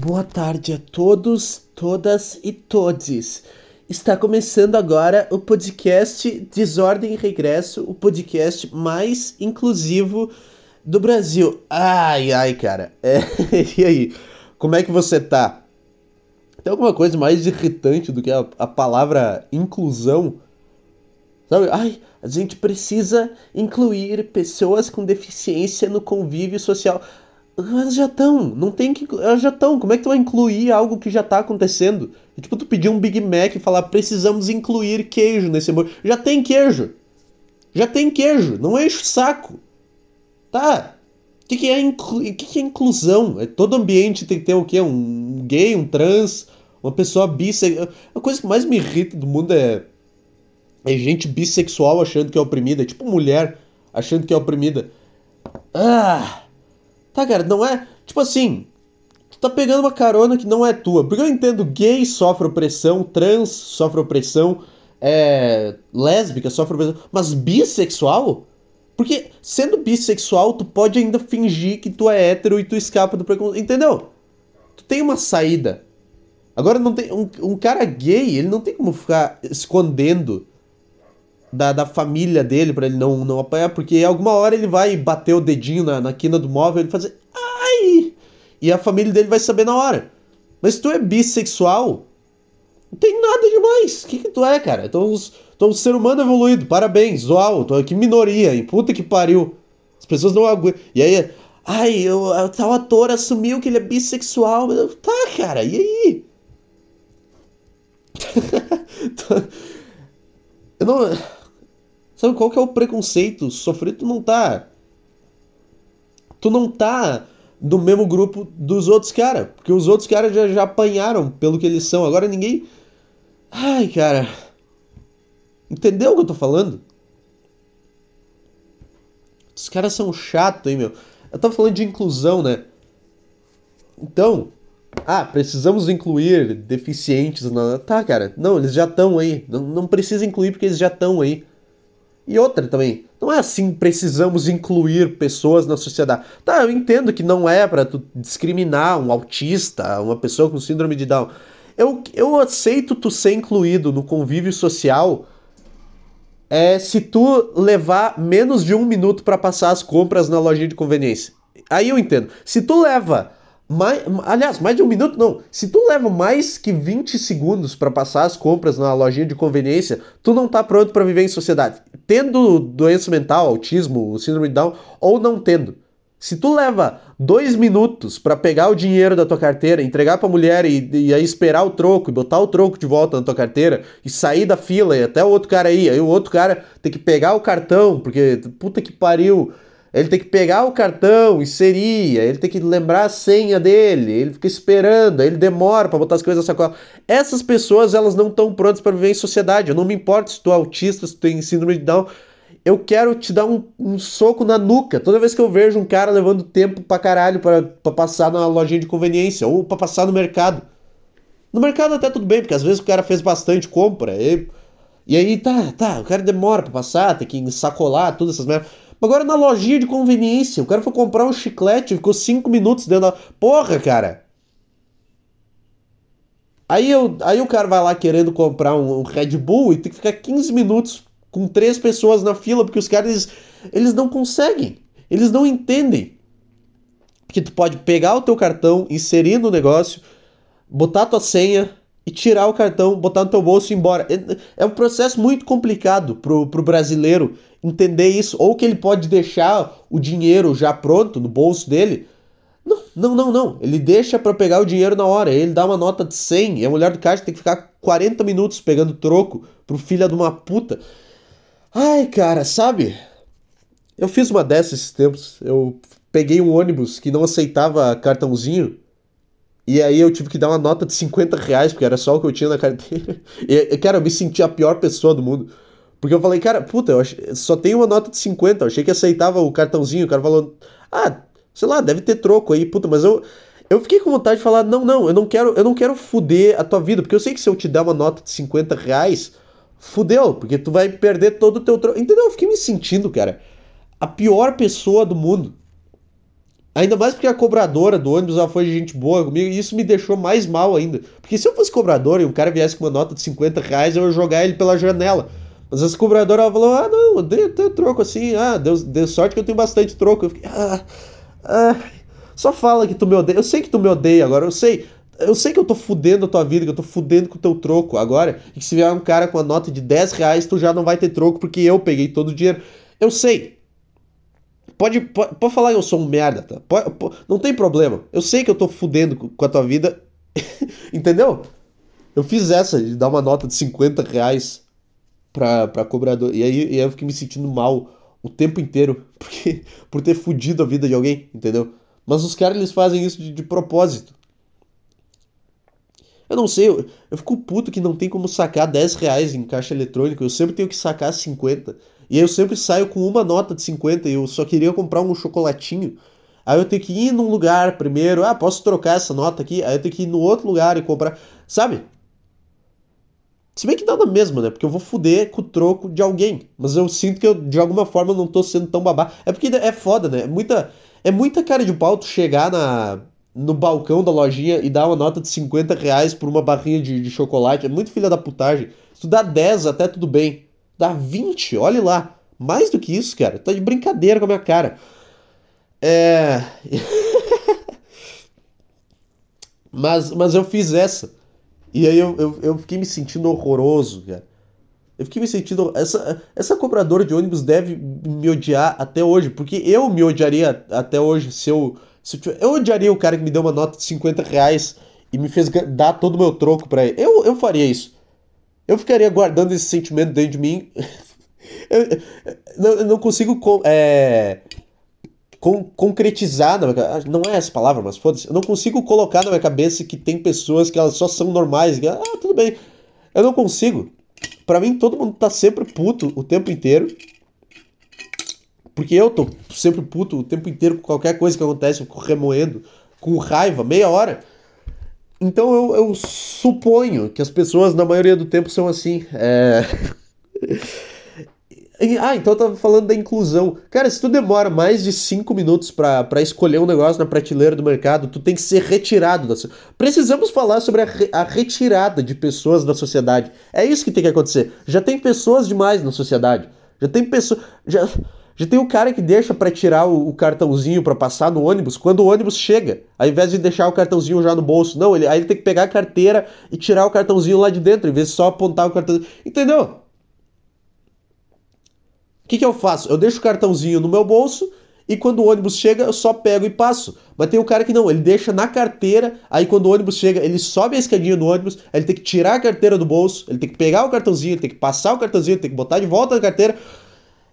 Boa tarde a todos, todas e todes. Está começando agora o podcast Desordem e Regresso, o podcast mais inclusivo do Brasil. Ai, ai, cara. É, e aí, como é que você tá? Tem alguma coisa mais irritante do que a, a palavra inclusão? Sabe? Ai, a gente precisa incluir pessoas com deficiência no convívio social. Elas já estão, não tem que. Elas já estão. Como é que tu vai incluir algo que já tá acontecendo? É tipo tu pedir um Big Mac e falar, precisamos incluir queijo nesse hambúrguer. Já tem queijo. Já tem queijo. Não enche o saco. Tá. O que, que, é inclu... que, que é inclusão? É, todo ambiente tem que ter o quê? Um gay, um trans, uma pessoa bissexual. A coisa que mais me irrita do mundo é. É gente bissexual achando que é oprimida. É tipo mulher achando que é oprimida. Ah! Tá, cara, não é. Tipo assim. Tu tá pegando uma carona que não é tua. Porque eu entendo gay sofre opressão, trans sofre opressão, é. lésbica sofre opressão. Mas bissexual? Porque sendo bissexual, tu pode ainda fingir que tu é hétero e tu escapa do preconceito. Entendeu? Tu tem uma saída. Agora não tem. Um, um cara gay, ele não tem como ficar escondendo da, da família dele para ele não, não apanhar, porque alguma hora ele vai bater o dedinho na, na quina do móvel e fazer ai! E a família dele vai saber na hora. Mas tu é bissexual, não tem nada demais. O que, que tu é, cara? Então, tu é um ser humano evoluído, parabéns, uau, tô aqui minoria, hein? Puta que pariu. As pessoas não aguentam. E aí, ai, eu, tal ator assumiu que ele é bissexual. Tá, cara, e aí? eu não. Sabe qual que é o preconceito? Sofrer, tu não tá. Tu não tá do mesmo grupo dos outros caras. Porque os outros caras já, já apanharam pelo que eles são. Agora ninguém. Ai, cara. Entendeu o que eu tô falando? Os caras são chatos, hein, meu? Eu tava falando de inclusão, né? Então. Ah, precisamos incluir deficientes na. Tá, cara. Não, eles já estão aí. Não, não precisa incluir porque eles já estão aí. E outra também, não é assim precisamos incluir pessoas na sociedade. Tá, eu entendo que não é para tu discriminar um autista, uma pessoa com síndrome de Down. Eu, eu aceito tu ser incluído no convívio social é se tu levar menos de um minuto para passar as compras na lojinha de conveniência. Aí eu entendo. Se tu leva mais, aliás, mais de um minuto não. Se tu leva mais que 20 segundos para passar as compras na lojinha de conveniência, tu não tá pronto para viver em sociedade. Tendo doença mental, autismo, síndrome de Down, ou não tendo. Se tu leva dois minutos para pegar o dinheiro da tua carteira, entregar pra mulher e, e, aí esperar o troco, e botar o troco de volta na tua carteira, e sair da fila e até o outro cara aí, aí o outro cara tem que pegar o cartão, porque puta que pariu, ele tem que pegar o cartão, inserir, ele tem que lembrar a senha dele, ele fica esperando, ele demora para botar as coisas na sacola. Essas pessoas, elas não estão prontas para viver em sociedade. Eu não me importo se tu é autista, se tu tem síndrome de Down. Eu quero te dar um, um soco na nuca toda vez que eu vejo um cara levando tempo pra caralho pra, pra passar na lojinha de conveniência ou pra passar no mercado. No mercado até tudo bem, porque às vezes o cara fez bastante compra. E, e aí tá, tá, o cara demora pra passar, tem que sacolar, todas essas merdas. Agora na lojinha de conveniência, o cara foi comprar um chiclete, ficou 5 minutos dentro da. Porra, cara! Aí, eu, aí o cara vai lá querendo comprar um, Red Bull e tem que ficar 15 minutos com três pessoas na fila, porque os caras eles, eles não conseguem. Eles não entendem. Que tu pode pegar o teu cartão, inserir no negócio, botar tua senha, e tirar o cartão, botar no teu bolso e ir embora. É, é um processo muito complicado pro, pro brasileiro entender isso. Ou que ele pode deixar o dinheiro já pronto no bolso dele. Não, não, não, não. Ele deixa para pegar o dinheiro na hora. Ele dá uma nota de 100 e a mulher do caixa tem que ficar 40 minutos pegando troco pro filho de uma puta. Ai, cara, sabe? Eu fiz uma dessas esses tempos. Eu peguei um ônibus que não aceitava cartãozinho e aí eu tive que dar uma nota de 50 reais, porque era só o que eu tinha na carteira. E, cara, eu me senti a pior pessoa do mundo. Porque eu falei, cara, puta, eu ach... só tem uma nota de 50. Eu achei que aceitava o cartãozinho. O cara falou, ah, sei lá, deve ter troco aí, puta, mas eu. Eu fiquei com vontade de falar, não, não, eu não quero, eu não quero fuder a tua vida, porque eu sei que se eu te der uma nota de 50 reais, fudeu, porque tu vai perder todo o teu troco. Entendeu? Eu fiquei me sentindo, cara, a pior pessoa do mundo. Ainda mais porque a cobradora do ônibus ela foi gente boa comigo e isso me deixou mais mal ainda. Porque se eu fosse cobrador e um cara viesse com uma nota de 50 reais, eu ia jogar ele pela janela. Mas essa cobradora ela falou: ah, não, dei, dei troco assim, ah, deu, deu sorte que eu tenho bastante troco. Eu fiquei, ah, ah, só fala que tu me odeia. Eu sei que tu me odeia agora, eu sei. Eu sei que eu tô fudendo a tua vida, que eu tô fudendo com o teu troco agora. E que se vier um cara com a nota de 10 reais, tu já não vai ter troco porque eu peguei todo o dinheiro. Eu sei. Pode, pode, pode falar que eu sou um merda, tá? Pode, pode, não tem problema. Eu sei que eu tô fudendo com a tua vida. Entendeu? Eu fiz essa de dar uma nota de 50 reais pra, pra cobrador. E aí, e aí eu fiquei me sentindo mal o tempo inteiro porque, por ter fudido a vida de alguém, entendeu? Mas os caras eles fazem isso de, de propósito. Eu não sei, eu, eu fico puto que não tem como sacar 10 reais em caixa eletrônica. Eu sempre tenho que sacar 50. E aí eu sempre saio com uma nota de 50 e eu só queria comprar um chocolatinho. Aí eu tenho que ir num lugar primeiro, ah, posso trocar essa nota aqui? Aí eu tenho que ir no outro lugar e comprar. Sabe? Se bem que dá na mesma, né? Porque eu vou fuder com o troco de alguém. Mas eu sinto que eu, de alguma forma, não tô sendo tão babá. É porque é foda, né? É muita, é muita cara de pau tu chegar na, no balcão da lojinha e dar uma nota de 50 reais por uma barrinha de, de chocolate. É muito filha da putagem. Se tu dá 10, até tudo bem. Dá 20, olhe lá. Mais do que isso, cara. Tá de brincadeira com a minha cara. É. mas, mas eu fiz essa. E aí eu, eu, eu fiquei me sentindo horroroso, cara. Eu fiquei me sentindo. Essa, essa cobradora de ônibus deve me odiar até hoje. Porque eu me odiaria até hoje se eu. Se eu, eu odiaria o cara que me deu uma nota de 50 reais e me fez dar todo o meu troco pra ele. Eu, eu faria isso eu ficaria guardando esse sentimento dentro de mim. eu, eu, eu, não consigo é, con concretizar, minha, não é essa palavra, mas foda-se. Eu não consigo colocar na minha cabeça que tem pessoas que elas só são normais. Que, ah, tudo bem. Eu não consigo. Para mim, todo mundo tá sempre puto o tempo inteiro. Porque eu tô sempre puto o tempo inteiro com qualquer coisa que acontece, eu remoendo, com raiva, meia hora. Então eu, eu, suponho que as pessoas, na maioria do tempo, são assim. É... ah, então eu tava falando da inclusão. Cara, se tu demora mais de 5 minutos para escolher um negócio na prateleira do mercado, tu tem que ser retirado da Precisamos falar sobre a, re a retirada de pessoas da sociedade. É isso que tem que acontecer. Já tem pessoas demais na sociedade. Já tem pessoas. Já... Já tem o cara que deixa para tirar o, o cartãozinho para passar no ônibus quando o ônibus chega, ao invés de deixar o cartãozinho já no bolso. Não, ele, aí ele tem que pegar a carteira e tirar o cartãozinho lá de dentro, em vez de só apontar o cartãozinho. Entendeu? O que, que eu faço? Eu deixo o cartãozinho no meu bolso e quando o ônibus chega eu só pego e passo. Mas tem o cara que não, ele deixa na carteira, aí quando o ônibus chega, ele sobe a escadinha do ônibus, ele tem que tirar a carteira do bolso, ele tem que pegar o cartãozinho, ele tem que passar o cartãozinho, ele tem que botar de volta na carteira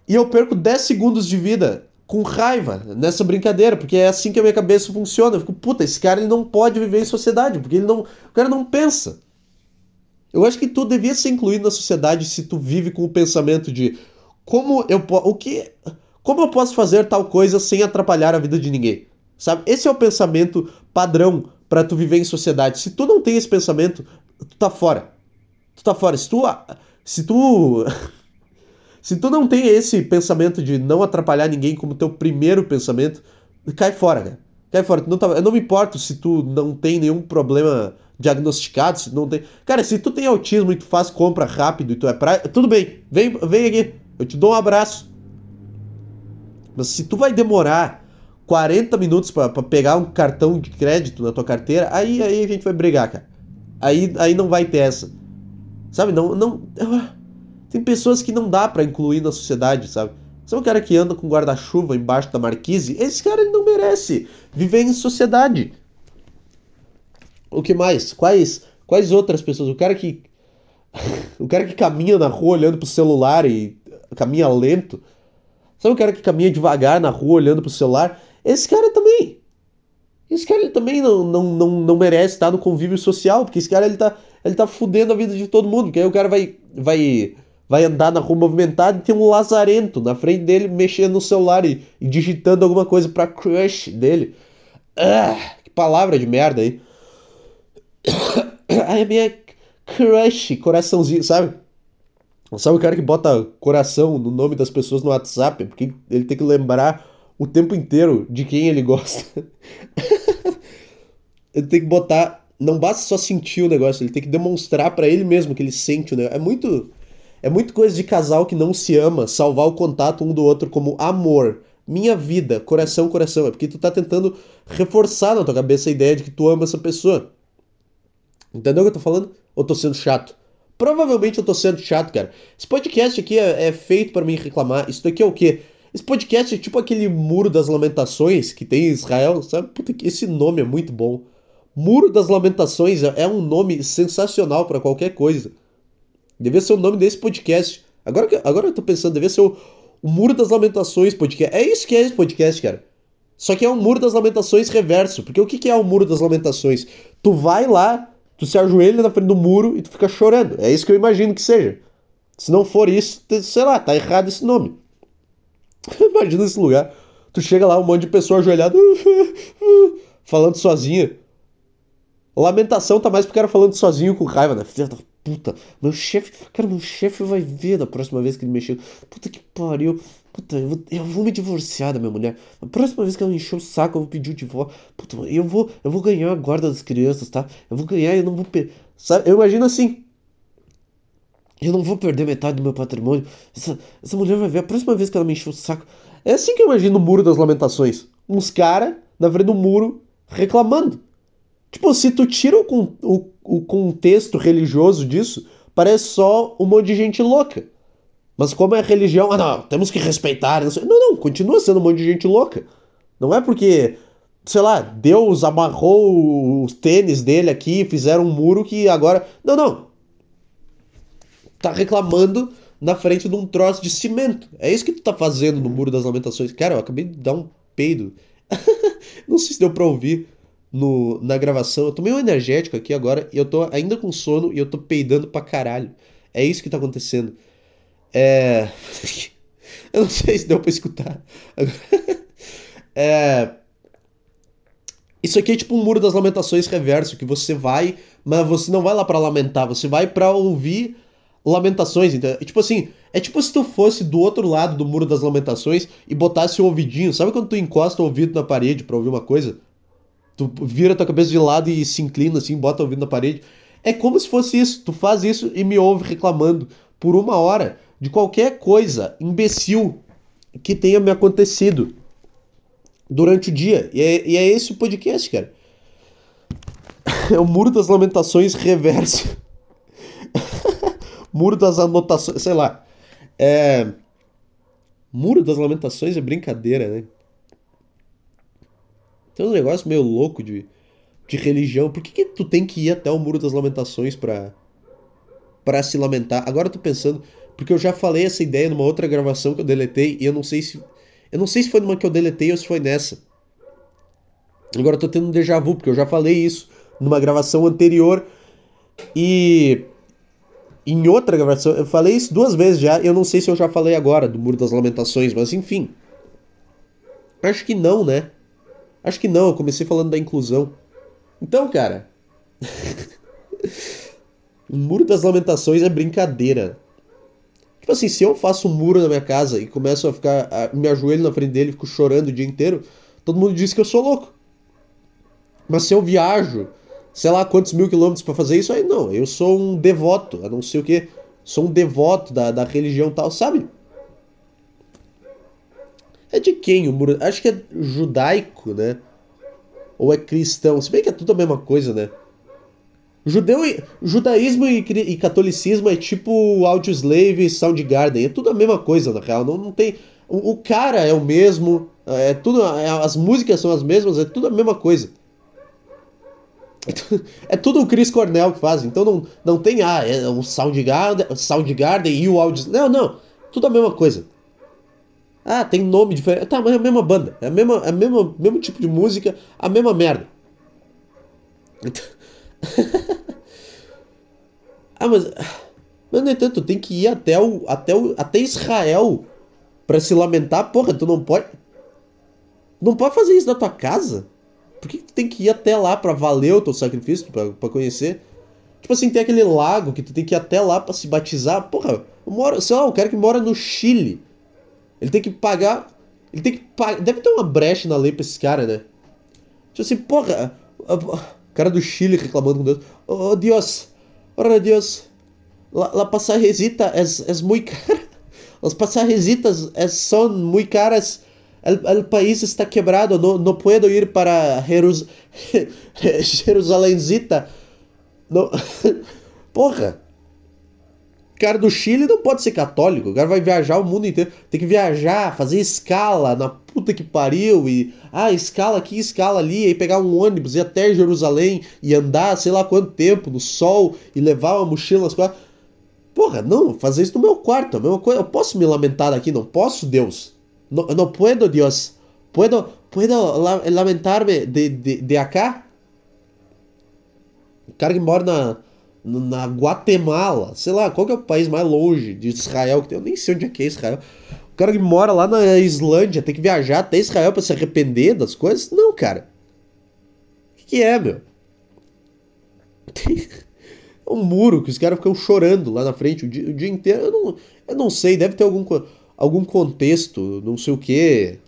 e eu perco 10 segundos de vida com raiva nessa brincadeira, porque é assim que a minha cabeça funciona. Eu fico, puta, esse cara ele não pode viver em sociedade, porque ele não, o cara não pensa. Eu acho que tu devia ser incluído na sociedade se tu vive com o pensamento de como eu o que como eu posso fazer tal coisa sem atrapalhar a vida de ninguém. Sabe? Esse é o pensamento padrão para tu viver em sociedade. Se tu não tem esse pensamento, tu tá fora. Tu tá fora. Se tu se tu Se tu não tem esse pensamento de não atrapalhar ninguém como teu primeiro pensamento, cai fora, cara. Cai fora. Não tá, eu não me importo se tu não tem nenhum problema diagnosticado, se não tem. Cara, se tu tem autismo e tu faz compra rápido e tu é pra. Tudo bem, vem, vem aqui. Eu te dou um abraço. Mas se tu vai demorar 40 minutos para pegar um cartão de crédito na tua carteira, aí, aí a gente vai brigar, cara. Aí, aí não vai ter essa. Sabe? Não. não tem pessoas que não dá para incluir na sociedade, sabe? Sabe o cara que anda com guarda-chuva embaixo da marquise? Esse cara não merece viver em sociedade. O que mais? Quais quais outras pessoas? O cara que o cara que caminha na rua olhando pro celular e caminha lento. Sabe o cara que caminha devagar na rua olhando pro celular? Esse cara também. Esse cara ele também não, não, não, não merece estar no convívio social, porque esse cara ele tá, ele tá fudendo a vida de todo mundo, porque aí o cara vai, vai vai andar na rua movimentada e tem um lazarento na frente dele mexendo no celular e, e digitando alguma coisa pra crush dele. Ah, que palavra de merda aí. Ai, minha crush, coraçãozinho, sabe? Sabe o cara que bota coração no nome das pessoas no WhatsApp? Porque ele tem que lembrar o tempo inteiro de quem ele gosta. ele tem que botar. Não basta só sentir o negócio, ele tem que demonstrar para ele mesmo que ele sente o negócio. É muito. É muito coisa de casal que não se ama, salvar o contato um do outro como amor. Minha vida, coração, coração. É porque tu tá tentando reforçar na tua cabeça a ideia de que tu ama essa pessoa. Entendeu o que eu tô falando? Ou tô sendo chato? Provavelmente eu tô sendo chato, cara. Esse podcast aqui é, é feito para mim reclamar. Isso daqui é o quê? Esse podcast é tipo aquele Muro das Lamentações que tem em Israel, sabe? Puta, esse nome é muito bom. Muro das Lamentações é, é um nome sensacional para qualquer coisa. Devia ser o nome desse podcast. Agora, agora eu tô pensando, devia ser o, o Muro das Lamentações podcast. É isso que é esse podcast, cara. Só que é um Muro das Lamentações reverso. Porque o que, que é o Muro das Lamentações? Tu vai lá, tu se ajoelha na frente do muro e tu fica chorando. É isso que eu imagino que seja. Se não for isso, sei lá, tá errado esse nome. Imagina esse lugar. Tu chega lá, um monte de pessoa ajoelhada, falando sozinha. Lamentação tá mais pro cara falando sozinho com raiva, né? Filha da puta. Meu chefe, cara, meu chefe vai ver da próxima vez que ele mexer. Puta que pariu. Puta, eu vou, eu vou me divorciar da minha mulher. A próxima vez que ela encher o saco, eu vou pedir o divórcio. Puta, eu vou, eu vou ganhar a guarda das crianças, tá? Eu vou ganhar e eu não vou perder. Sabe? Eu imagino assim. Eu não vou perder metade do meu patrimônio. Essa, essa mulher vai ver a próxima vez que ela me encher o saco. É assim que eu imagino o Muro das Lamentações. Uns caras na frente do muro reclamando. Tipo, se tu tira o, o, o contexto religioso disso, parece só um monte de gente louca. Mas como é religião, ah não, temos que respeitar. Não, não, continua sendo um monte de gente louca. Não é porque, sei lá, Deus amarrou os tênis dele aqui, fizeram um muro que agora. Não, não. Tá reclamando na frente de um troço de cimento. É isso que tu tá fazendo no Muro das Lamentações. Cara, eu acabei de dar um peido. não sei se deu pra ouvir no, na gravação. Eu tomei um energético aqui agora e eu tô ainda com sono e eu tô peidando pra caralho. É isso que tá acontecendo. É. eu não sei se deu pra escutar. é. Isso aqui é tipo um muro das lamentações reverso, que você vai, mas você não vai lá para lamentar, você vai para ouvir lamentações, então, tipo assim, é tipo se tu fosse do outro lado do muro das lamentações e botasse o ouvidinho, sabe quando tu encosta o ouvido na parede para ouvir uma coisa? Tu vira tua cabeça de lado e se inclina assim, bota o ouvido na parede. É como se fosse isso, tu faz isso e me ouve reclamando por uma hora de qualquer coisa imbecil que tenha me acontecido durante o dia. E é, e é esse o podcast, cara. É o Muro das Lamentações reverso. Muro das Anotações, sei lá. É... Muro das Lamentações é brincadeira, né? Tem um negócio meio louco de, de religião. Por que, que tu tem que ir até o Muro das Lamentações pra, pra se lamentar? Agora eu tô pensando, porque eu já falei essa ideia numa outra gravação que eu deletei e eu não sei se. Eu não sei se foi numa que eu deletei ou se foi nessa. Agora eu tô tendo um déjà vu, porque eu já falei isso numa gravação anterior e. Em outra gravação, eu falei isso duas vezes já, eu não sei se eu já falei agora do Muro das Lamentações, mas enfim. Acho que não, né? Acho que não, eu comecei falando da inclusão. Então, cara. o Muro das Lamentações é brincadeira. Tipo assim, se eu faço um muro na minha casa e começo a ficar. A, me ajoelho na frente dele e fico chorando o dia inteiro, todo mundo diz que eu sou louco. Mas se eu viajo, sei lá quantos mil quilômetros para fazer isso, aí não, eu sou um devoto, a não sei o que. Sou um devoto da, da religião tal, sabe? É de quem o muro? Acho que é judaico, né? Ou é cristão? Se bem que é tudo a mesma coisa, né? Judeu e, judaísmo e, e, catolicismo é tipo Audioslave e Soundgarden. É tudo a mesma coisa, na real. Não, não tem. O, o cara é o mesmo. É tudo. É, as músicas são as mesmas, é tudo a mesma coisa. É tudo o Chris Cornell que faz. Então não, não tem. Ah, é o Soundgarden, Soundgarden e o Audioslave. Não, não. Tudo a mesma coisa. Ah, tem nome diferente. Tá, mas é a mesma banda. É a mesma, é mesmo tipo de música, a mesma merda. Então... ah, mas. Mas, no entanto, tem que ir até, o, até, o, até Israel para se lamentar. Porra, tu não pode. Não pode fazer isso na tua casa? Por que, tu tem que ir até lá para valer o teu sacrifício, para conhecer? Tipo assim, tem aquele lago que tu tem que ir até lá para se batizar. Porra, eu moro, sei lá, o cara que mora no Chile. Ele tem que pagar Ele tem que pagar. Deve ter uma brecha na lei pra esses caras, né? Tipo assim, porra. Cara do Chile reclamando com Deus. Oh, Deus. Ora, Deus. La, la passajesita é, é muito cara. As passagesitas é, são muito caras. O país está quebrado. Não, não puedo ir para Jerus, Jerusalémzita. Não. Porra cara do Chile não pode ser católico. O cara vai viajar o mundo inteiro. Tem que viajar, fazer escala na puta que pariu. E, ah, escala aqui, escala ali. Aí pegar um ônibus, ir até Jerusalém e andar sei lá quanto tempo no sol e levar uma mochila nas costas. Porra, não, fazer isso no meu quarto. A mesma coisa. Eu posso me lamentar aqui? Não posso, Deus. Não, não puedo, Deus. Puedo, puedo lamentar-me de, de, de acá? O cara que mora na na Guatemala, sei lá, qual que é o país mais longe de Israel que tem? Eu nem sei onde é que é Israel. O cara que mora lá na Islândia tem que viajar até Israel para se arrepender das coisas? Não, cara. O que, que é, meu? Tem um muro que os caras ficam chorando lá na frente o dia, o dia inteiro. Eu não, eu não sei, deve ter algum, algum contexto, não sei o que.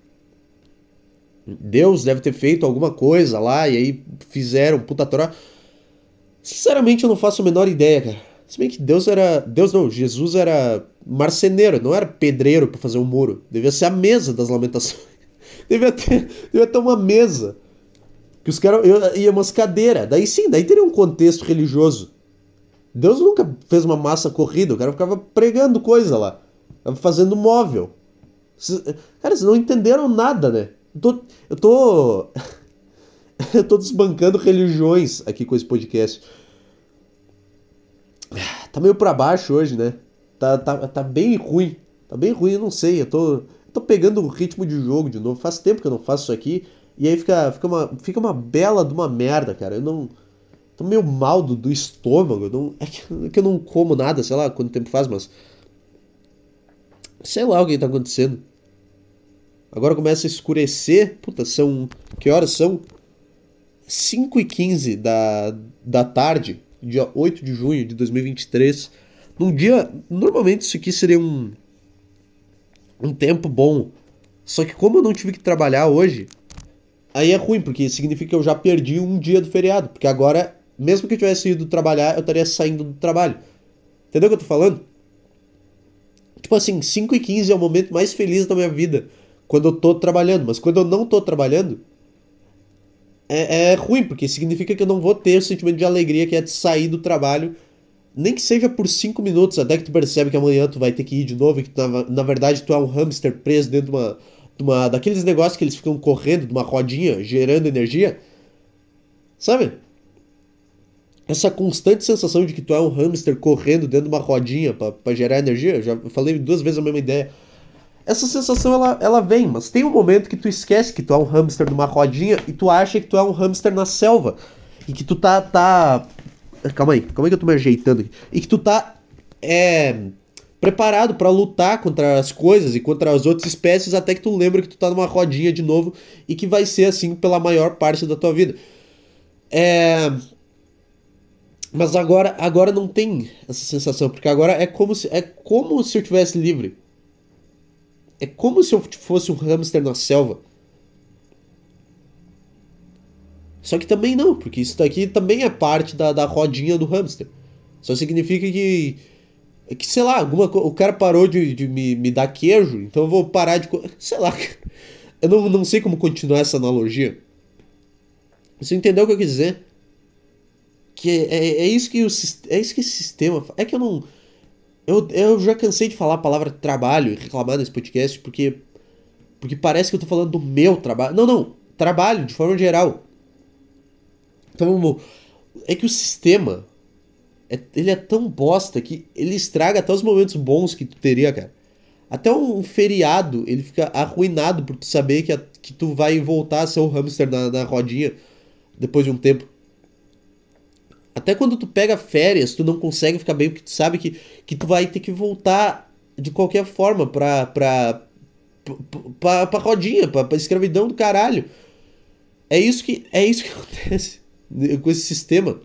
Deus deve ter feito alguma coisa lá e aí fizeram puta troca. Sinceramente, eu não faço a menor ideia, cara. Se bem que Deus era. Deus não, Jesus era marceneiro, não era pedreiro para fazer um muro. Devia ser a mesa das lamentações. Devia ter, devia ter uma mesa. Que os caras. Ia umas cadeiras. Daí sim, daí teria um contexto religioso. Deus nunca fez uma massa corrida, o cara ficava pregando coisa lá. Fazendo móvel. Cara, vocês não entenderam nada, né? Eu tô. Eu tô... eu tô desbancando religiões aqui com esse podcast. Tá meio pra baixo hoje, né? Tá, tá, tá bem ruim. Tá bem ruim, eu não sei. Eu tô, eu tô pegando o ritmo de jogo de novo. Faz tempo que eu não faço isso aqui. E aí fica, fica, uma, fica uma bela de uma merda, cara. Eu não. Tô meio mal do, do estômago. Não, é, que, é que eu não como nada, sei lá quanto tempo faz, mas. Sei lá o que tá acontecendo. Agora começa a escurecer. Puta, são. Que horas são? 5 e 15 da, da tarde, dia 8 de junho de 2023. Num dia. Normalmente isso aqui seria um. Um tempo bom. Só que como eu não tive que trabalhar hoje, aí é ruim, porque significa que eu já perdi um dia do feriado. Porque agora, mesmo que eu tivesse ido trabalhar, eu estaria saindo do trabalho. Entendeu o que eu tô falando? Tipo assim, 5 e 15 é o momento mais feliz da minha vida. Quando eu tô trabalhando. Mas quando eu não tô trabalhando, é, é ruim, porque significa que eu não vou ter o sentimento de alegria que é de sair do trabalho, nem que seja por 5 minutos, até que tu percebe que amanhã tu vai ter que ir de novo e que na, na verdade tu é um hamster preso dentro de uma, de uma daqueles negócios que eles ficam correndo de uma rodinha, gerando energia. Sabe? Essa constante sensação de que tu é um hamster correndo dentro de uma rodinha para gerar energia, eu já falei duas vezes a mesma ideia essa sensação ela, ela vem, mas tem um momento que tu esquece que tu é um hamster numa rodinha e tu acha que tu é um hamster na selva. E que tu tá. tá... Calma aí, calma aí que eu tô me ajeitando aqui. E que tu tá. É, preparado para lutar contra as coisas e contra as outras espécies até que tu lembra que tu tá numa rodinha de novo e que vai ser assim pela maior parte da tua vida. É. Mas agora, agora não tem essa sensação, porque agora é como se, é como se eu tivesse livre. É como se eu fosse um hamster na selva. Só que também não, porque isso daqui também é parte da, da rodinha do hamster. Só significa que. Que, sei lá, alguma, o cara parou de, de me, me dar queijo, então eu vou parar de. Sei lá, eu não, não sei como continuar essa analogia. Você entendeu o que eu quis dizer? Que é, é, é isso que o, é isso que esse sistema. É que eu não. Eu, eu já cansei de falar a palavra trabalho e reclamar nesse podcast porque, porque parece que eu tô falando do meu trabalho. Não, não. Trabalho, de forma geral. Então, é que o sistema, é, ele é tão bosta que ele estraga até os momentos bons que tu teria, cara. Até um feriado, ele fica arruinado por tu saber que, a, que tu vai voltar a ser o hamster na, na rodinha depois de um tempo. Até quando tu pega férias, tu não consegue ficar bem porque tu sabe que, que tu vai ter que voltar de qualquer forma pra, pra, pra, pra rodinha, pra, pra escravidão do caralho. É isso que, é isso que acontece com esse sistema.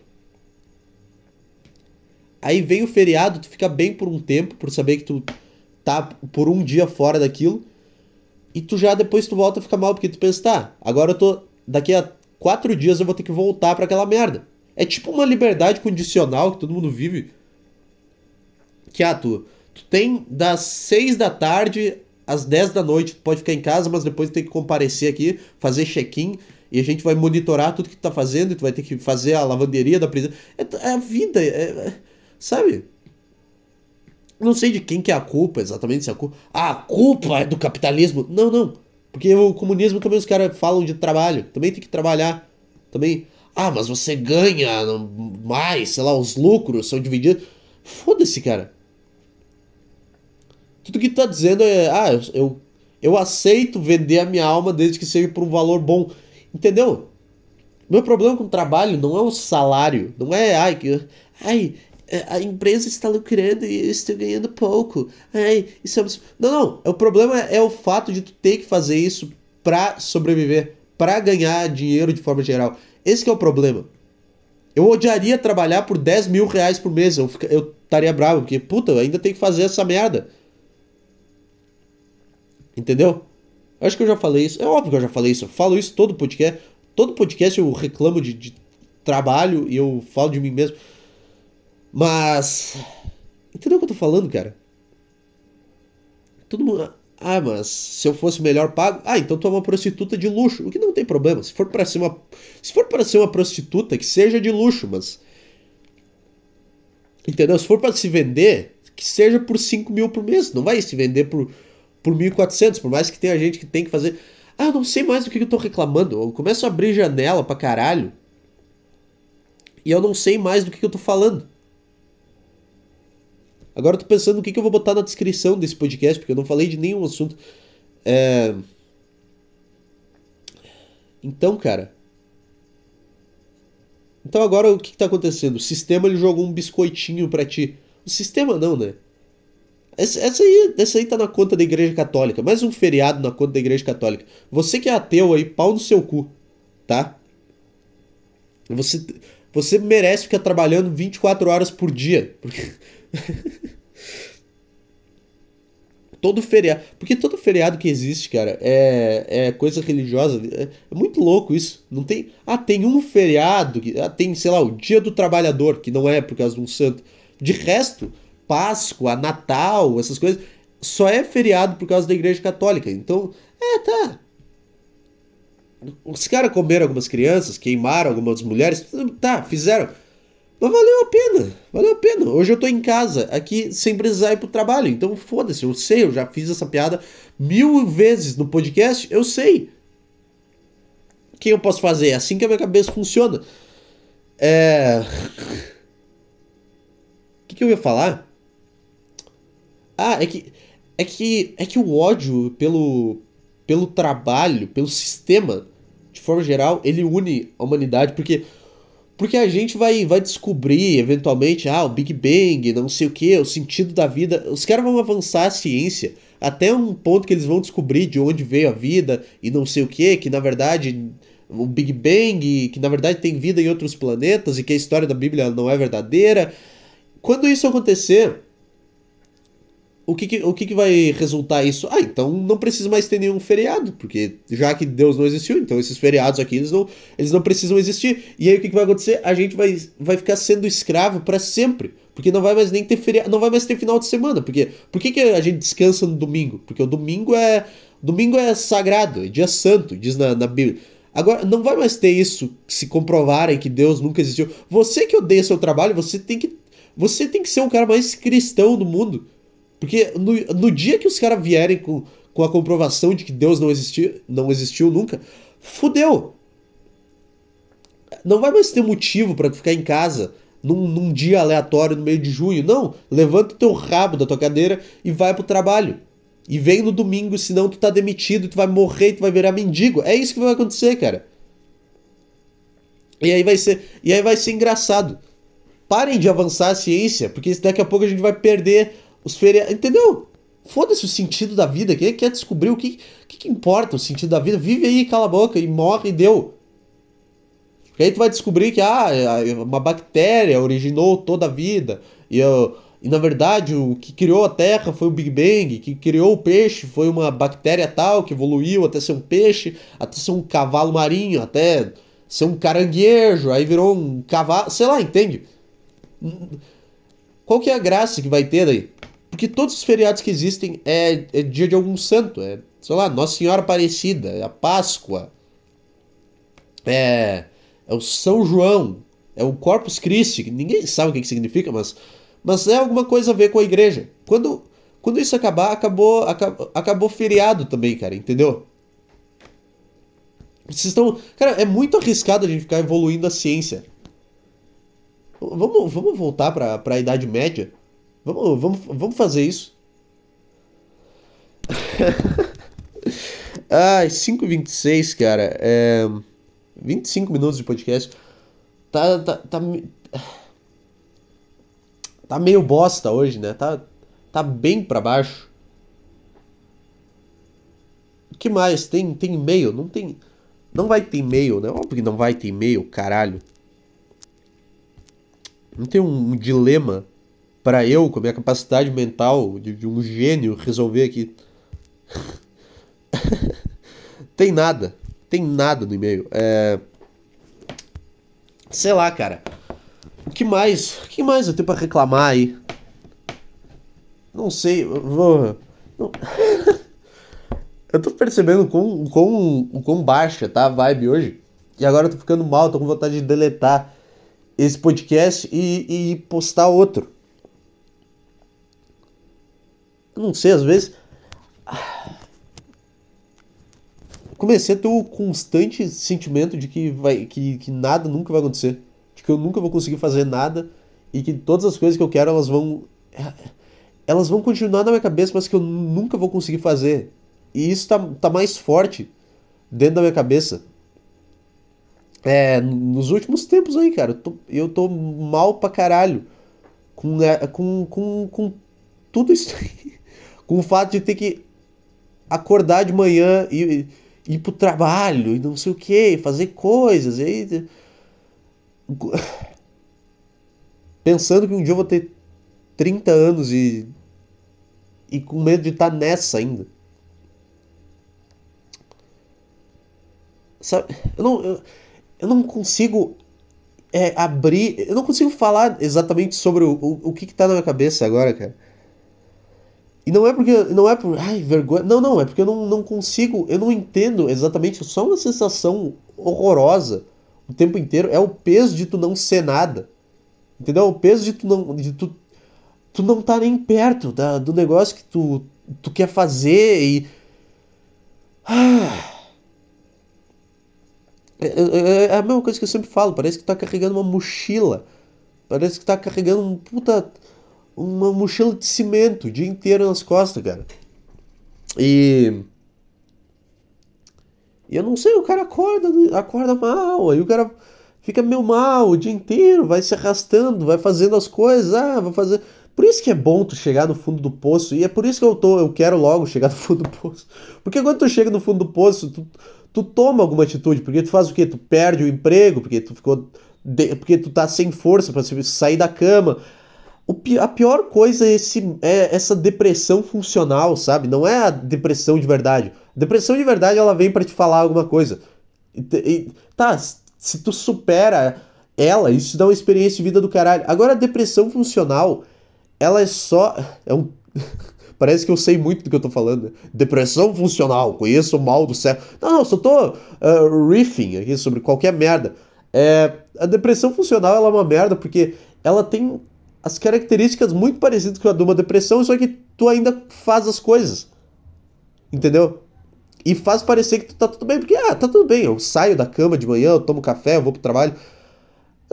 Aí vem o feriado, tu fica bem por um tempo, por saber que tu tá por um dia fora daquilo. e tu já depois tu volta a ficar mal, porque tu pensa, tá, agora eu tô. Daqui a quatro dias eu vou ter que voltar para aquela merda. É tipo uma liberdade condicional que todo mundo vive. Que ah, tu, tu tem das seis da tarde às dez da noite, tu pode ficar em casa, mas depois tem que comparecer aqui, fazer check-in, e a gente vai monitorar tudo que tu tá fazendo, e tu vai ter que fazer a lavanderia da prisão. É, é a vida, é, é, sabe? Não sei de quem que é a culpa exatamente, se a culpa. Ah, a culpa é do capitalismo. Não, não. Porque o comunismo também os caras falam de trabalho. Também tem que trabalhar. Também. Ah, mas você ganha mais, sei lá, os lucros são divididos. Foda-se, cara. Tudo que tá dizendo é. Ah, eu, eu aceito vender a minha alma desde que seja por um valor bom. Entendeu? Meu problema com o trabalho não é o salário. Não é. Ai, que, ai é, a empresa está lucrando e eu estou ganhando pouco. Ai, isso é... Não, não. O problema é o fato de tu ter que fazer isso para sobreviver, para ganhar dinheiro de forma geral. Esse é o problema. Eu odiaria trabalhar por 10 mil reais por mês. Eu, fica, eu estaria bravo, porque, puta, eu ainda tenho que fazer essa merda. Entendeu? Eu acho que eu já falei isso. É óbvio que eu já falei isso. Eu falo isso todo podcast. Todo podcast eu reclamo de, de trabalho e eu falo de mim mesmo. Mas. Entendeu o que eu tô falando, cara? Todo mundo. Ah, mas se eu fosse melhor pago. Ah, então tu é uma prostituta de luxo. O que não tem problema. Se for para ser uma. Se for para ser uma prostituta, que seja de luxo, mas. Entendeu? Se for para se vender, que seja por 5 mil por mês. Não vai se vender por, por 1.400, por mais que tenha gente que tem que fazer. Ah, eu não sei mais do que eu tô reclamando. Eu começo a abrir janela pra caralho. E eu não sei mais do que eu tô falando. Agora eu tô pensando o que, que eu vou botar na descrição desse podcast, porque eu não falei de nenhum assunto. É... Então, cara. Então agora o que, que tá acontecendo? O sistema ele jogou um biscoitinho para ti. O sistema não, né? Essa, essa, aí, essa aí tá na conta da Igreja Católica. Mais um feriado na conta da Igreja Católica. Você que é ateu aí, pau no seu cu, tá? Você, você merece ficar trabalhando 24 horas por dia. Porque todo feriado. Porque todo feriado que existe, cara, é, é coisa religiosa. É, é, muito louco isso. Não tem. Ah, tem um feriado. Que, ah, tem, sei lá, o Dia do Trabalhador, que não é por causa de um santo. De resto, Páscoa, Natal, essas coisas, só é feriado por causa da Igreja Católica. Então, é, tá. Os caras comeram algumas crianças, queimaram algumas mulheres, tá, fizeram. Mas valeu a pena, valeu a pena. Hoje eu tô em casa, aqui, sem precisar ir pro trabalho. Então foda-se, eu sei, eu já fiz essa piada mil vezes no podcast, eu sei. O que eu posso fazer? É assim que a minha cabeça funciona. É. O que, que eu ia falar? Ah, é que. É que. É que o ódio pelo. pelo trabalho, pelo sistema, de forma geral, ele une a humanidade, porque porque a gente vai, vai descobrir, eventualmente, ah, o Big Bang, não sei o que, o sentido da vida. Os caras vão avançar a ciência até um ponto que eles vão descobrir de onde veio a vida e não sei o que, que na verdade o Big Bang, que na verdade tem vida em outros planetas e que a história da Bíblia não é verdadeira. Quando isso acontecer, o que, que, o que, que vai resultar isso? Ah, então não precisa mais ter nenhum feriado, porque já que Deus não existiu, então esses feriados aqui eles não, eles não precisam existir. E aí o que, que vai acontecer? A gente vai, vai ficar sendo escravo para sempre, porque não vai mais nem ter feriado, não vai mais ter final de semana. Porque por que, que a gente descansa no domingo? Porque o domingo é domingo é sagrado, é dia santo, diz na, na Bíblia. Agora, não vai mais ter isso se comprovarem que Deus nunca existiu. Você que odeia seu trabalho, você tem que você tem que ser o cara mais cristão do mundo. Porque no, no dia que os caras vierem com, com a comprovação de que Deus não existiu, não existiu nunca, fudeu. Não vai mais ter motivo para ficar em casa num, num, dia aleatório no meio de junho. Não, levanta o teu rabo da tua cadeira e vai pro trabalho. E vem no domingo, senão tu tá demitido, tu vai morrer, tu vai virar mendigo. É isso que vai acontecer, cara. E aí vai ser, e aí vai ser engraçado. Parem de avançar a ciência, porque daqui a pouco a gente vai perder os feriados. Entendeu? Foda-se o sentido da vida. Quem quer descobrir o que, que, que, importa o sentido da vida? Vive aí, cala a boca e morre e deu. Porque aí tu vai descobrir que ah, uma bactéria originou toda a vida. E, E na verdade, o que criou a Terra foi o Big Bang, que criou o peixe foi uma bactéria tal que evoluiu até ser um peixe, até ser um cavalo marinho, até ser um caranguejo, aí virou um cavalo, sei lá, entende? Qual que é a graça que vai ter daí? Porque todos os feriados que existem é, é dia de algum santo, é, sei lá, Nossa Senhora Aparecida, é a Páscoa, é, é o São João, é o Corpus Christi, ninguém sabe o que, que significa, mas mas é alguma coisa a ver com a igreja. Quando, quando isso acabar, acabou, acabou, acabou feriado também, cara, entendeu? Vocês estão. Cara, é muito arriscado a gente ficar evoluindo a ciência. Vamos, vamos voltar pra, pra Idade Média? Vamos, vamos, vamos fazer isso? Ai, 5h26, cara. É... 25 minutos de podcast. Tá, tá, tá tá meio bosta hoje, né? Tá, tá bem para baixo. O que mais? Tem, tem e-mail? Não tem. Não vai ter e-mail, né? Óbvio que não vai ter e-mail, caralho. Não tem um dilema para eu, com a minha capacidade mental de, de um gênio, resolver aqui. tem nada. Tem nada no e-mail. É. Sei lá, cara. O que mais? O que mais eu tenho pra reclamar aí? Não sei, vou. eu tô percebendo com com com baixa tá a vibe hoje. E agora eu tô ficando mal, tô com vontade de deletar esse podcast e, e postar outro. Não sei, às vezes. Comecei a ter o constante sentimento de que, vai, que, que nada nunca vai acontecer de que eu nunca vou conseguir fazer nada e que todas as coisas que eu quero elas vão elas vão continuar na minha cabeça, mas que eu nunca vou conseguir fazer. E isso tá, tá mais forte dentro da minha cabeça. É, nos últimos tempos aí, cara, eu tô, eu tô mal pra caralho com, é, com, com, com tudo isso aí. Com o fato de ter que acordar de manhã e ir pro trabalho e não sei o que, fazer coisas. E aí pensando que um dia eu vou ter 30 anos e e com medo de estar tá nessa ainda. Sabe, eu não, eu, eu não consigo é, abrir, eu não consigo falar exatamente sobre o, o, o que, que tá na minha cabeça agora, cara. E não é porque, não é por, ai, vergonha, não, não, é porque eu não, não consigo, eu não entendo exatamente, só uma sensação horrorosa o tempo inteiro é o peso de tu não ser nada. Entendeu? O peso de tu não. De tu, tu não tá nem perto da, do negócio que tu, tu quer fazer e. Ah. É, é, é, a mesma coisa que eu sempre falo, parece que tá carregando uma mochila. Parece que tá carregando um puta. Uma mochila de cimento o dia inteiro nas costas, cara. E. E eu não sei, o cara acorda, acorda mal, aí o cara fica meio mal o dia inteiro, vai se arrastando, vai fazendo as coisas, ah, vai fazer. Por isso que é bom tu chegar no fundo do poço, e é por isso que eu tô, eu quero logo chegar no fundo do poço. Porque quando tu chega no fundo do poço, tu, tu toma alguma atitude, porque tu faz o quê? Tu perde o emprego, porque tu ficou. De, porque tu tá sem força para sair da cama. O, a pior coisa é, esse, é essa depressão funcional, sabe? Não é a depressão de verdade. Depressão de verdade, ela vem para te falar alguma coisa. E, e, tá, se tu supera ela, isso dá uma experiência de vida do caralho. Agora, a depressão funcional, ela é só. É um. Parece que eu sei muito do que eu tô falando. Depressão funcional, conheço o mal do céu. Não, não, só tô uh, riffing aqui sobre qualquer merda. É, a depressão funcional ela é uma merda porque ela tem as características muito parecidas com a de uma depressão, só que tu ainda faz as coisas. Entendeu? E faz parecer que tu tá tudo bem, porque, ah, tá tudo bem, eu saio da cama de manhã, eu tomo café, eu vou pro trabalho.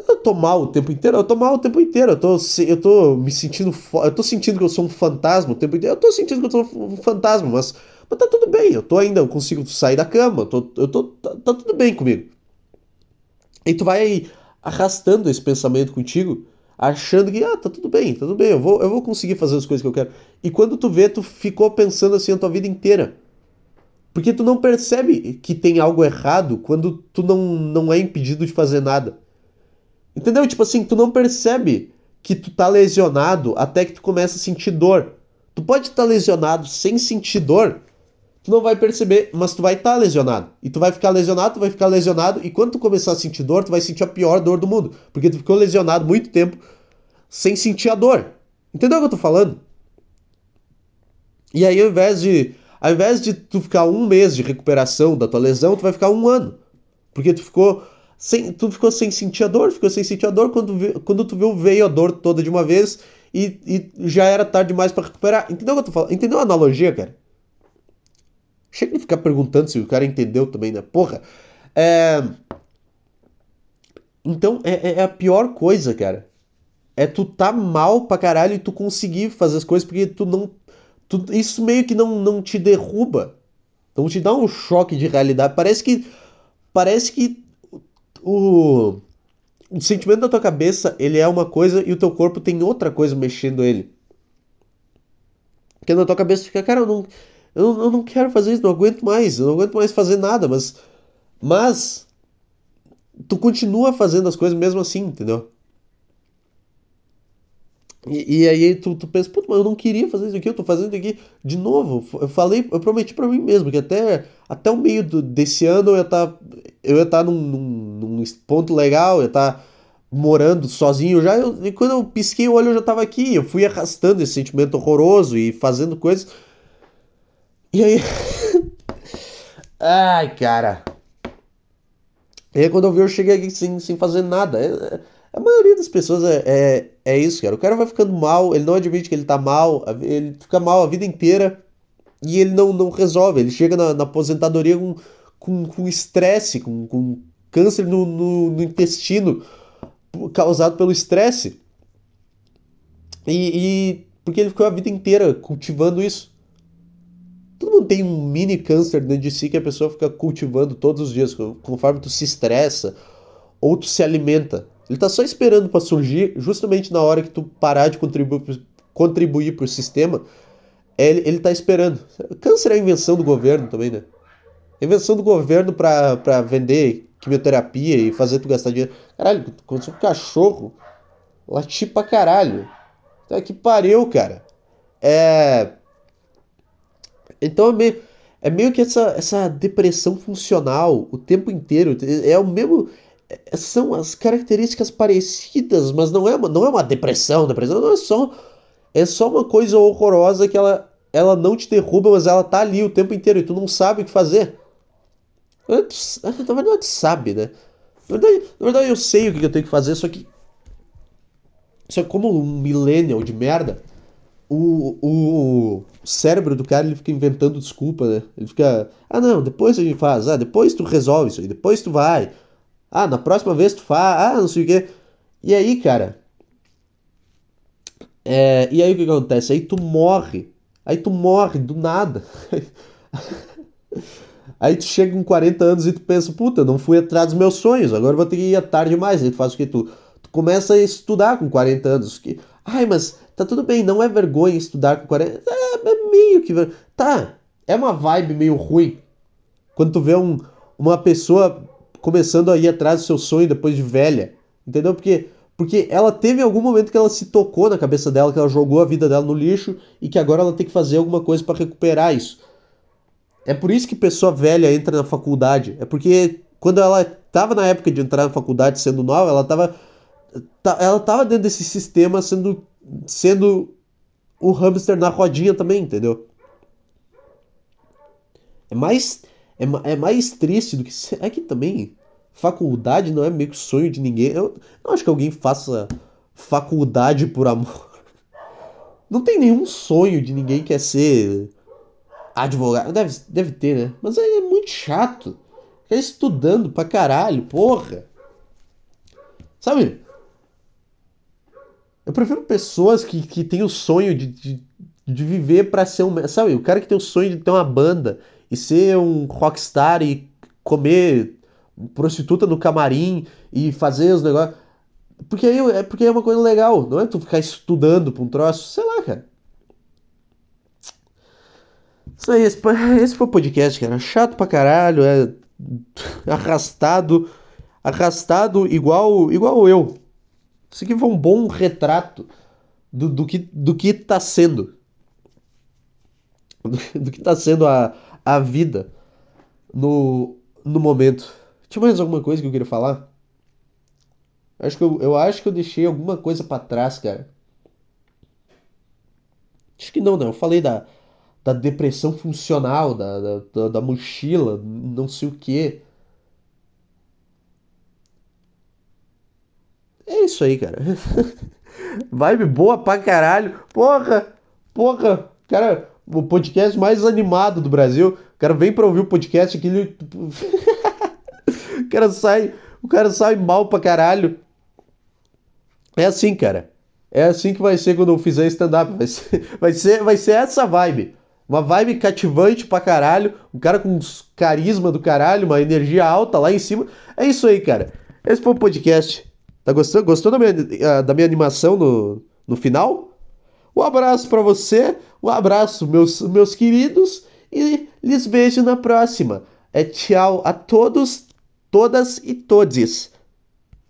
Eu tô mal o tempo inteiro, eu tô mal o tempo inteiro, eu tô, eu tô me sentindo, eu tô sentindo que eu sou um fantasma o tempo inteiro, eu tô sentindo que eu sou um fantasma, mas, mas tá tudo bem, eu tô ainda, eu consigo sair da cama, eu tô, eu tô, tá, tá tudo bem comigo. E tu vai arrastando esse pensamento contigo, achando que, ah, tá tudo bem, tá tudo bem, eu vou, eu vou conseguir fazer as coisas que eu quero. E quando tu vê, tu ficou pensando assim a tua vida inteira. Porque tu não percebe que tem algo errado quando tu não, não é impedido de fazer nada. Entendeu? Tipo assim, tu não percebe que tu tá lesionado até que tu começa a sentir dor. Tu pode estar tá lesionado sem sentir dor, tu não vai perceber, mas tu vai estar tá lesionado. E tu vai ficar lesionado, tu vai ficar lesionado, e quando tu começar a sentir dor, tu vai sentir a pior dor do mundo. Porque tu ficou lesionado muito tempo sem sentir a dor. Entendeu o que eu tô falando? E aí, ao invés de. Ao invés de tu ficar um mês de recuperação da tua lesão, tu vai ficar um ano. Porque tu ficou sem, tu ficou sem sentir a dor, ficou sem sentir a dor, quando, quando tu viu, veio a dor toda de uma vez e, e já era tarde demais para recuperar. Entendeu o que eu tô falando? Entendeu a analogia, cara? Chega de ficar perguntando se o cara entendeu também, né? Porra. É... Então, é, é, é a pior coisa, cara. É tu tá mal pra caralho e tu conseguir fazer as coisas porque tu não. Tu, isso meio que não, não te derruba. Não te dá um choque de realidade. Parece que. Parece que o, o sentimento da tua cabeça ele é uma coisa e o teu corpo tem outra coisa mexendo ele. Porque na tua cabeça fica, cara, eu não, eu, eu não quero fazer isso, não aguento mais, eu não aguento mais fazer nada, mas. Mas. Tu continua fazendo as coisas mesmo assim, entendeu? E, e, aí tu, tu pensa, puta, mas eu não queria fazer isso aqui, eu tô fazendo aqui de novo. Eu falei, eu prometi para mim mesmo que até, até o meio do, desse ano eu ia tá, eu ia tá num, num, num, ponto legal, eu ia tá morando sozinho já. Eu, e quando eu pisquei o olho eu já tava aqui, eu fui arrastando esse sentimento horroroso e fazendo coisas. E aí. Ai, cara. E aí quando eu vi eu cheguei aqui sem, sem fazer nada. É, a maioria das pessoas é, é, é, isso, cara. O cara vai ficando mal, ele não admite que ele tá mal, ele fica mal a vida inteira e ele não, não resolve. Ele chega na, na aposentadoria com estresse, com, com, com câncer no, no, no, intestino causado pelo estresse. E, e porque ele ficou a vida inteira cultivando isso. Mundo tem um mini câncer dentro de si que a pessoa fica cultivando todos os dias, conforme tu se estressa ou tu se alimenta. Ele está só esperando para surgir justamente na hora que tu parar de contribuir contribuir para o sistema. Ele, ele tá esperando. Câncer é a invenção do governo também, né? Invenção do governo para vender quimioterapia e fazer tu gastar dinheiro. Caralho, quando um cachorro, lati pra caralho. Tá que pariu, cara. É. Então é meio, é meio que essa, essa depressão funcional o tempo inteiro. É o mesmo. É, são as características parecidas, mas não é uma, não é uma depressão, depressão não é só é só uma coisa horrorosa que ela ela não te derruba, mas ela tá ali o tempo inteiro e tu não sabe o que fazer. Na verdade, tu sabe, né? Na verdade, na verdade, eu sei o que eu tenho que fazer, só que. Só que como um millennial de merda, o, o cérebro do cara ele fica inventando desculpa, né? Ele fica. Ah, não, depois a gente faz. Ah, depois tu resolve isso aí, depois tu vai. Ah, na próxima vez tu faz, ah, não sei o quê. E aí, cara. É, e aí o que acontece? Aí tu morre. Aí tu morre do nada. aí tu chega com 40 anos e tu pensa, puta, não fui atrás dos meus sonhos, agora vou ter que ir tarde demais. Aí tu faz o que? Tu, tu começa a estudar com 40 anos. Que, Ai, mas tá tudo bem, não é vergonha estudar com 40. É, é meio que. Tá, é uma vibe meio ruim. Quando tu vê um, uma pessoa começando a ir atrás do seu sonho depois de velha. Entendeu? Porque, porque ela teve algum momento que ela se tocou na cabeça dela, que ela jogou a vida dela no lixo e que agora ela tem que fazer alguma coisa para recuperar isso. É por isso que pessoa velha entra na faculdade. É porque quando ela estava na época de entrar na faculdade sendo nova, ela estava ela tava dentro desse sistema sendo sendo o hamster na rodinha também, entendeu? É mais é, é mais triste do que. É que também. Faculdade não é meio que sonho de ninguém. Eu não acho que alguém faça faculdade por amor. Não tem nenhum sonho de ninguém que é ser advogado. Deve, deve ter, né? Mas aí é muito chato. Ficar estudando pra caralho, porra. Sabe? Eu prefiro pessoas que, que têm o sonho de, de, de viver para ser um. Sabe? O cara que tem o sonho de ter uma banda e ser um rockstar e comer prostituta no camarim e fazer os negócios. Porque aí é porque é uma coisa legal, não é tu ficar estudando pra um troço, sei lá, cara. Isso aí, esse, esse foi o podcast, cara. Chato pra caralho, é arrastado, arrastado igual igual eu. Isso aqui foi um bom retrato do, do, que, do que tá sendo. Do, que tá sendo a, a vida no, no momento. Tinha mais alguma coisa que eu queria falar? Acho que eu, eu acho que eu deixei alguma coisa para trás, cara. Acho que não, não. Eu falei da, da depressão funcional, da, da, da mochila, não sei o quê. É isso aí, cara. Vibe boa pra caralho. Porra! Porra! Cara, o podcast mais animado do Brasil. O cara vem pra ouvir o podcast aquele. o cara sai. O cara sai mal pra caralho. É assim, cara. É assim que vai ser quando eu fizer stand-up. Vai ser, vai, ser, vai ser essa vibe. Uma vibe cativante pra caralho. Um cara com carisma do caralho, uma energia alta lá em cima. É isso aí, cara. Esse foi o podcast. Tá gostando? Gostou da minha, ah, da minha animação no, no final? Um abraço para você. Um abraço, meus, meus queridos. E lhes vejo na próxima. É tchau a todos, todas e todes.